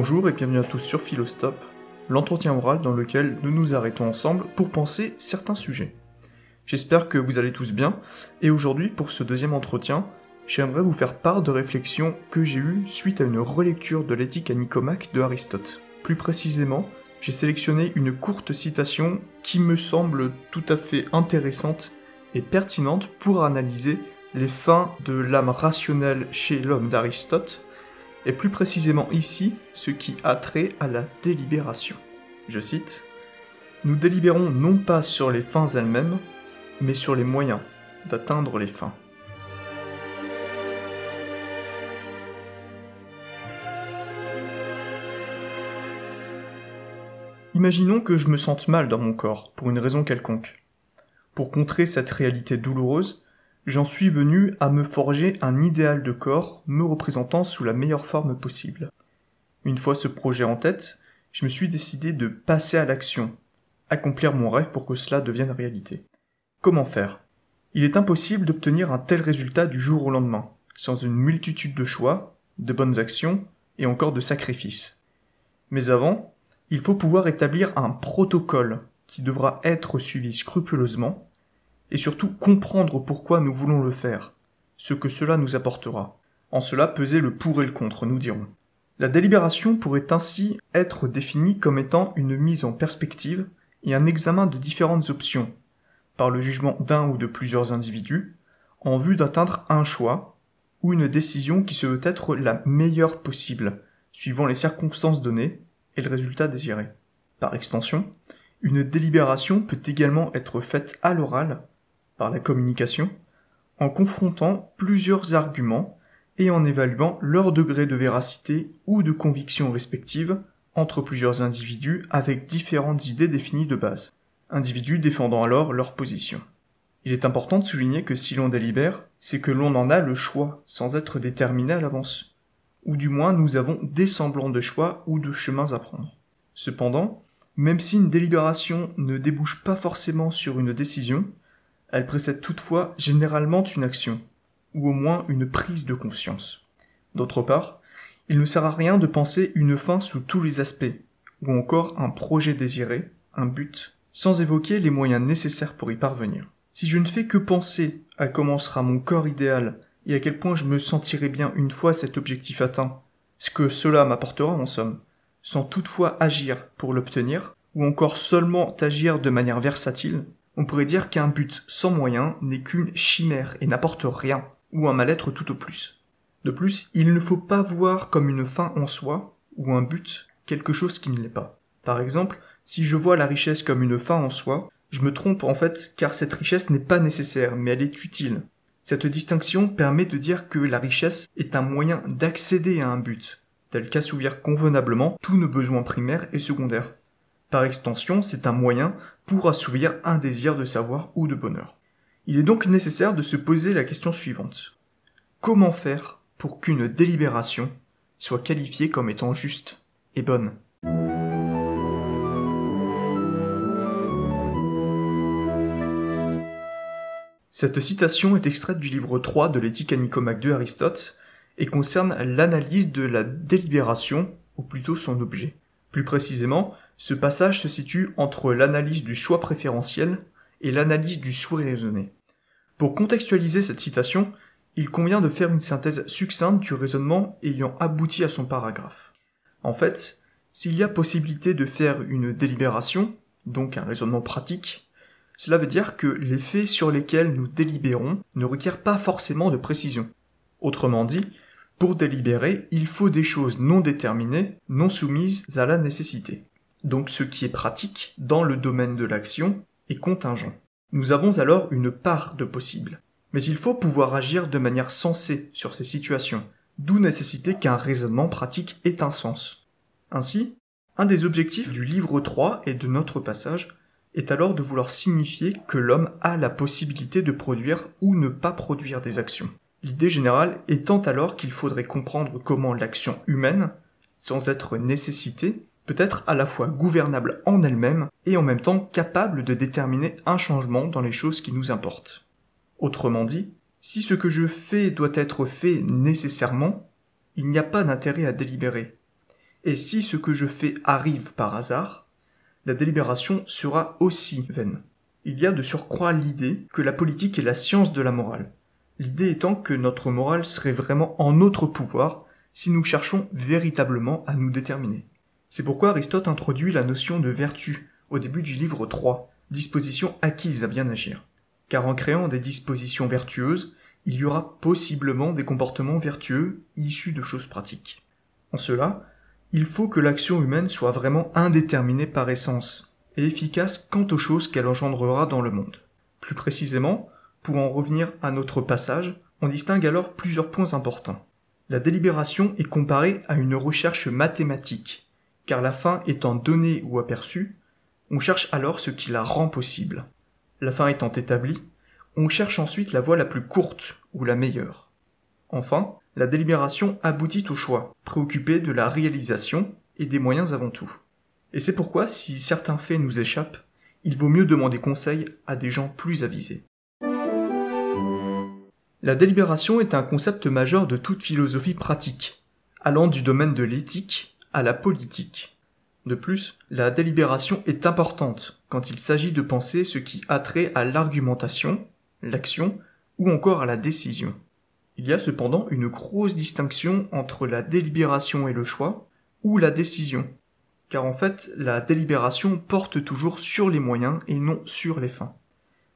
Bonjour et bienvenue à tous sur Philostop, l'entretien oral dans lequel nous nous arrêtons ensemble pour penser certains sujets. J'espère que vous allez tous bien, et aujourd'hui pour ce deuxième entretien, j'aimerais vous faire part de réflexions que j'ai eues suite à une relecture de l'éthique à Nicomaque de Aristote. Plus précisément, j'ai sélectionné une courte citation qui me semble tout à fait intéressante et pertinente pour analyser les fins de l'âme rationnelle chez l'homme d'Aristote, et plus précisément ici ce qui a trait à la délibération. Je cite Nous délibérons non pas sur les fins elles-mêmes, mais sur les moyens d'atteindre les fins. Imaginons que je me sente mal dans mon corps, pour une raison quelconque. Pour contrer cette réalité douloureuse, j'en suis venu à me forger un idéal de corps me représentant sous la meilleure forme possible. Une fois ce projet en tête, je me suis décidé de passer à l'action, accomplir mon rêve pour que cela devienne réalité. Comment faire? Il est impossible d'obtenir un tel résultat du jour au lendemain, sans une multitude de choix, de bonnes actions et encore de sacrifices. Mais avant, il faut pouvoir établir un protocole qui devra être suivi scrupuleusement et surtout comprendre pourquoi nous voulons le faire, ce que cela nous apportera. En cela peser le pour et le contre, nous dirons. La délibération pourrait ainsi être définie comme étant une mise en perspective et un examen de différentes options, par le jugement d'un ou de plusieurs individus, en vue d'atteindre un choix ou une décision qui se veut être la meilleure possible, suivant les circonstances données et le résultat désiré. Par extension, une délibération peut également être faite à l'oral par la communication, en confrontant plusieurs arguments et en évaluant leur degré de véracité ou de conviction respective entre plusieurs individus avec différentes idées définies de base, individus défendant alors leur position. Il est important de souligner que si l'on délibère, c'est que l'on en a le choix sans être déterminé à l'avance, ou du moins nous avons des semblants de choix ou de chemins à prendre. Cependant, même si une délibération ne débouche pas forcément sur une décision, elle précède toutefois généralement une action, ou au moins une prise de conscience. D'autre part, il ne sert à rien de penser une fin sous tous les aspects, ou encore un projet désiré, un but, sans évoquer les moyens nécessaires pour y parvenir. Si je ne fais que penser à comment sera mon corps idéal et à quel point je me sentirai bien une fois cet objectif atteint, ce que cela m'apportera en somme, sans toutefois agir pour l'obtenir, ou encore seulement agir de manière versatile, on pourrait dire qu'un but sans moyen n'est qu'une chimère et n'apporte rien, ou un mal-être tout au plus. De plus, il ne faut pas voir comme une fin en soi, ou un but, quelque chose qui ne l'est pas. Par exemple, si je vois la richesse comme une fin en soi, je me trompe en fait car cette richesse n'est pas nécessaire, mais elle est utile. Cette distinction permet de dire que la richesse est un moyen d'accéder à un but, tel qu'assouvir convenablement tous nos besoins primaires et secondaires. Par extension, c'est un moyen pour assouvir un désir de savoir ou de bonheur. Il est donc nécessaire de se poser la question suivante. Comment faire pour qu'une délibération soit qualifiée comme étant juste et bonne? Cette citation est extraite du livre 3 de l'éthique à de Aristote et concerne l'analyse de la délibération, ou plutôt son objet. Plus précisément, ce passage se situe entre l'analyse du choix préférentiel et l'analyse du souhait raisonné. Pour contextualiser cette citation, il convient de faire une synthèse succincte du raisonnement ayant abouti à son paragraphe. En fait, s'il y a possibilité de faire une délibération, donc un raisonnement pratique, cela veut dire que les faits sur lesquels nous délibérons ne requièrent pas forcément de précision. Autrement dit, pour délibérer, il faut des choses non déterminées, non soumises à la nécessité donc ce qui est pratique dans le domaine de l'action est contingent. Nous avons alors une part de possible. Mais il faut pouvoir agir de manière sensée sur ces situations, d'où nécessiter qu'un raisonnement pratique ait un sens. Ainsi, un des objectifs du livre 3 et de notre passage est alors de vouloir signifier que l'homme a la possibilité de produire ou ne pas produire des actions. L'idée générale étant alors qu'il faudrait comprendre comment l'action humaine, sans être nécessité, peut être à la fois gouvernable en elle-même et en même temps capable de déterminer un changement dans les choses qui nous importent. Autrement dit, si ce que je fais doit être fait nécessairement, il n'y a pas d'intérêt à délibérer. Et si ce que je fais arrive par hasard, la délibération sera aussi vaine. Il y a de surcroît l'idée que la politique est la science de la morale. L'idée étant que notre morale serait vraiment en notre pouvoir si nous cherchons véritablement à nous déterminer. C'est pourquoi Aristote introduit la notion de vertu au début du livre 3, disposition acquise à bien agir. Car en créant des dispositions vertueuses, il y aura possiblement des comportements vertueux issus de choses pratiques. En cela, il faut que l'action humaine soit vraiment indéterminée par essence et efficace quant aux choses qu'elle engendrera dans le monde. Plus précisément, pour en revenir à notre passage, on distingue alors plusieurs points importants. La délibération est comparée à une recherche mathématique, car la fin étant donnée ou aperçue, on cherche alors ce qui la rend possible. La fin étant établie, on cherche ensuite la voie la plus courte ou la meilleure. Enfin, la délibération aboutit au choix, préoccupé de la réalisation et des moyens avant tout. Et c'est pourquoi, si certains faits nous échappent, il vaut mieux demander conseil à des gens plus avisés. La délibération est un concept majeur de toute philosophie pratique, allant du domaine de l'éthique à la politique. De plus, la délibération est importante quand il s'agit de penser ce qui a trait à l'argumentation, l'action ou encore à la décision. Il y a cependant une grosse distinction entre la délibération et le choix, ou la décision, car en fait la délibération porte toujours sur les moyens et non sur les fins.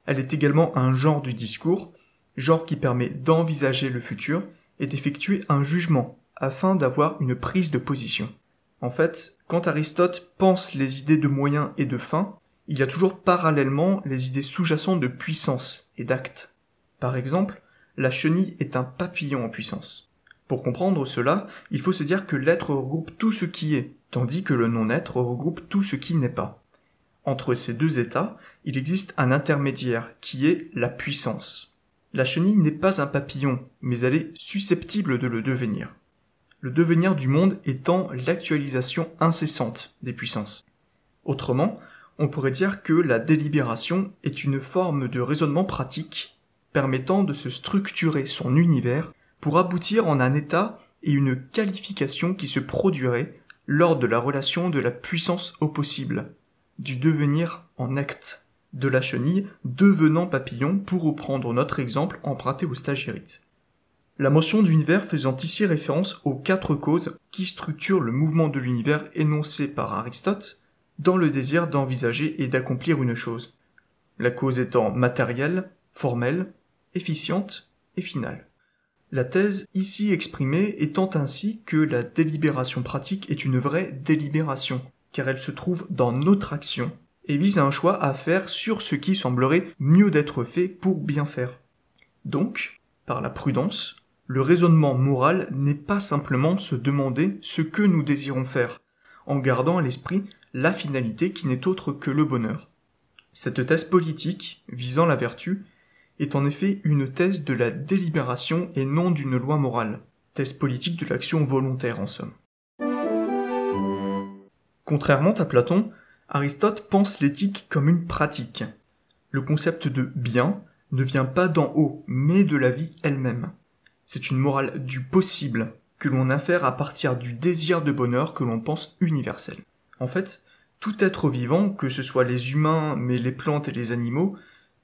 Elle est également un genre du discours, genre qui permet d'envisager le futur et d'effectuer un jugement afin d'avoir une prise de position. En fait, quand Aristote pense les idées de moyens et de fins, il y a toujours parallèlement les idées sous-jacentes de puissance et d'acte. Par exemple, la chenille est un papillon en puissance. Pour comprendre cela, il faut se dire que l'être regroupe tout ce qui est, tandis que le non-être regroupe tout ce qui n'est pas. Entre ces deux états, il existe un intermédiaire qui est la puissance. La chenille n'est pas un papillon, mais elle est susceptible de le devenir. Le devenir du monde étant l'actualisation incessante des puissances. Autrement, on pourrait dire que la délibération est une forme de raisonnement pratique permettant de se structurer son univers pour aboutir en un état et une qualification qui se produirait lors de la relation de la puissance au possible, du devenir en acte, de la chenille devenant papillon pour reprendre notre exemple emprunté au stagirite. La motion d'univers faisant ici référence aux quatre causes qui structurent le mouvement de l'univers énoncé par Aristote dans le désir d'envisager et d'accomplir une chose. La cause étant matérielle, formelle, efficiente et finale. La thèse ici exprimée étant ainsi que la délibération pratique est une vraie délibération, car elle se trouve dans notre action et vise un choix à faire sur ce qui semblerait mieux d'être fait pour bien faire. Donc, par la prudence, le raisonnement moral n'est pas simplement se demander ce que nous désirons faire, en gardant à l'esprit la finalité qui n'est autre que le bonheur. Cette thèse politique, visant la vertu, est en effet une thèse de la délibération et non d'une loi morale, thèse politique de l'action volontaire en somme. Contrairement à Platon, Aristote pense l'éthique comme une pratique. Le concept de bien ne vient pas d'en haut, mais de la vie elle-même. C'est une morale du possible que l'on infère à partir du désir de bonheur que l'on pense universel. En fait, tout être vivant, que ce soit les humains, mais les plantes et les animaux,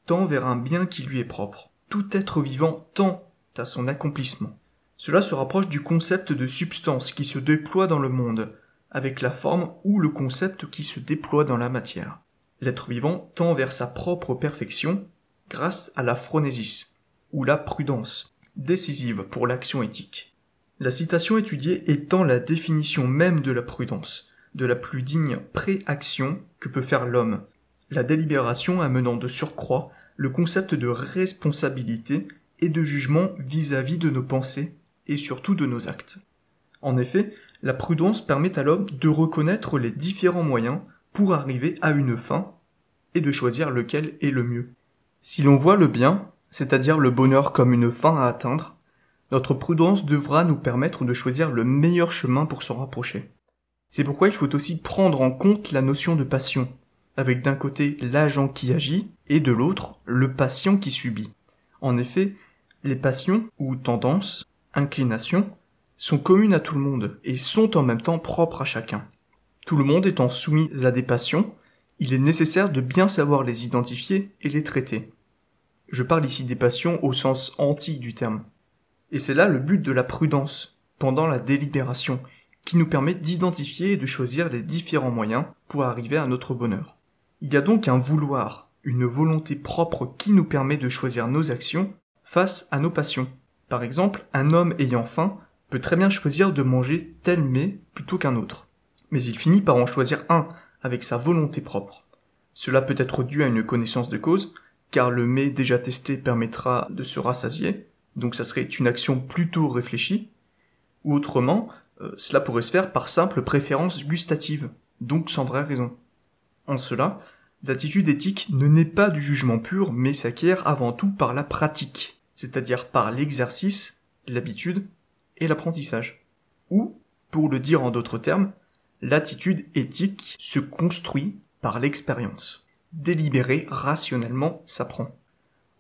tend vers un bien qui lui est propre. Tout être vivant tend à son accomplissement. Cela se rapproche du concept de substance qui se déploie dans le monde, avec la forme ou le concept qui se déploie dans la matière. L'être vivant tend vers sa propre perfection grâce à la phronésis, ou la prudence, décisive pour l'action éthique. La citation étudiée étant la définition même de la prudence, de la plus digne préaction que peut faire l'homme, la délibération amenant de surcroît le concept de responsabilité et de jugement vis-à-vis de nos pensées et surtout de nos actes. En effet, la prudence permet à l'homme de reconnaître les différents moyens pour arriver à une fin et de choisir lequel est le mieux. Si l'on voit le bien, c'est-à-dire le bonheur comme une fin à atteindre, notre prudence devra nous permettre de choisir le meilleur chemin pour s'en rapprocher. C'est pourquoi il faut aussi prendre en compte la notion de passion, avec d'un côté l'agent qui agit et de l'autre le patient qui subit. En effet, les passions ou tendances, inclinations, sont communes à tout le monde et sont en même temps propres à chacun. Tout le monde étant soumis à des passions, il est nécessaire de bien savoir les identifier et les traiter. Je parle ici des passions au sens anti du terme. Et c'est là le but de la prudence, pendant la délibération, qui nous permet d'identifier et de choisir les différents moyens pour arriver à notre bonheur. Il y a donc un vouloir, une volonté propre qui nous permet de choisir nos actions face à nos passions. Par exemple, un homme ayant faim peut très bien choisir de manger tel mets plutôt qu'un autre. Mais il finit par en choisir un avec sa volonté propre. Cela peut être dû à une connaissance de cause, car le mets déjà testé permettra de se rassasier, donc ça serait une action plutôt réfléchie, ou autrement, euh, cela pourrait se faire par simple préférence gustative, donc sans vraie raison. En cela, l'attitude éthique ne naît pas du jugement pur, mais s'acquiert avant tout par la pratique, c'est-à-dire par l'exercice, l'habitude et l'apprentissage. Ou, pour le dire en d'autres termes, l'attitude éthique se construit par l'expérience délibérer rationnellement s'apprend.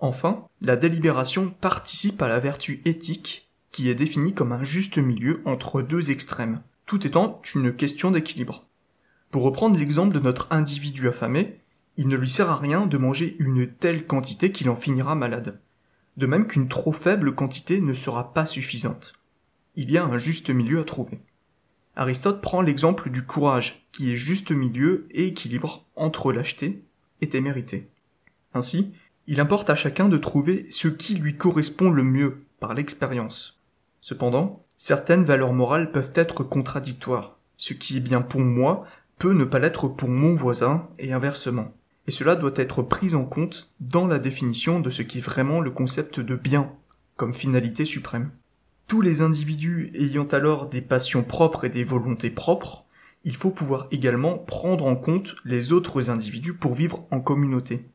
Enfin, la délibération participe à la vertu éthique qui est définie comme un juste milieu entre deux extrêmes, tout étant une question d'équilibre. Pour reprendre l'exemple de notre individu affamé, il ne lui sert à rien de manger une telle quantité qu'il en finira malade. De même qu'une trop faible quantité ne sera pas suffisante. Il y a un juste milieu à trouver. Aristote prend l'exemple du courage, qui est juste milieu et équilibre entre lâcheté était mérité. Ainsi, il importe à chacun de trouver ce qui lui correspond le mieux par l'expérience. Cependant, certaines valeurs morales peuvent être contradictoires. Ce qui est bien pour moi peut ne pas l'être pour mon voisin et inversement. Et cela doit être pris en compte dans la définition de ce qui est vraiment le concept de bien comme finalité suprême. Tous les individus ayant alors des passions propres et des volontés propres il faut pouvoir également prendre en compte les autres individus pour vivre en communauté.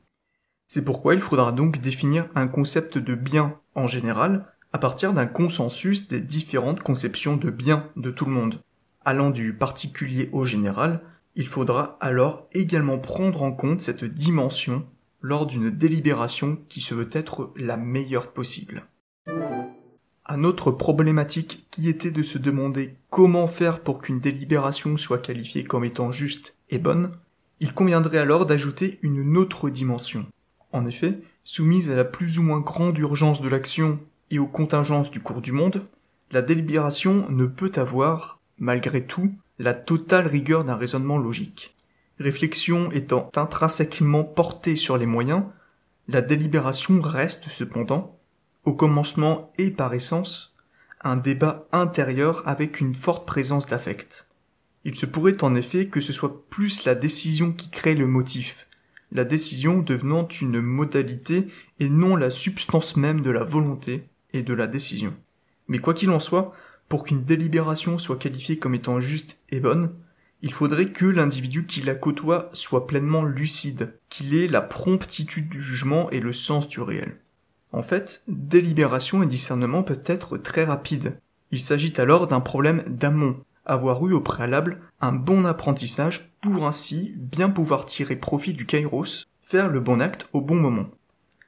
C'est pourquoi il faudra donc définir un concept de bien en général à partir d'un consensus des différentes conceptions de bien de tout le monde. Allant du particulier au général, il faudra alors également prendre en compte cette dimension lors d'une délibération qui se veut être la meilleure possible. Un autre problématique qui était de se demander comment faire pour qu'une délibération soit qualifiée comme étant juste et bonne, il conviendrait alors d'ajouter une autre dimension. En effet, soumise à la plus ou moins grande urgence de l'action et aux contingences du cours du monde, la délibération ne peut avoir, malgré tout, la totale rigueur d'un raisonnement logique. Réflexion étant intrinsèquement portée sur les moyens, la délibération reste cependant au commencement et par essence, un débat intérieur avec une forte présence d'affect. Il se pourrait en effet que ce soit plus la décision qui crée le motif, la décision devenant une modalité et non la substance même de la volonté et de la décision. Mais quoi qu'il en soit, pour qu'une délibération soit qualifiée comme étant juste et bonne, il faudrait que l'individu qui la côtoie soit pleinement lucide, qu'il ait la promptitude du jugement et le sens du réel. En fait, délibération et discernement peuvent être très rapides. Il s'agit alors d'un problème d'amont, avoir eu au préalable un bon apprentissage pour ainsi bien pouvoir tirer profit du kairos, faire le bon acte au bon moment.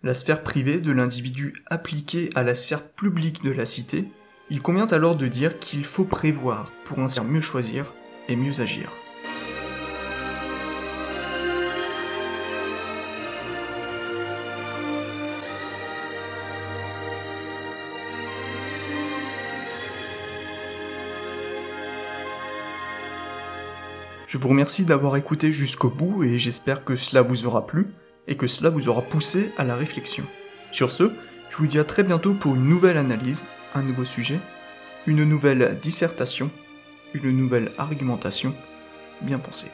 La sphère privée de l'individu appliquée à la sphère publique de la cité, il convient alors de dire qu'il faut prévoir pour ainsi mieux choisir et mieux agir. Je vous remercie d'avoir écouté jusqu'au bout et j'espère que cela vous aura plu et que cela vous aura poussé à la réflexion. Sur ce, je vous dis à très bientôt pour une nouvelle analyse, un nouveau sujet, une nouvelle dissertation, une nouvelle argumentation bien pensée.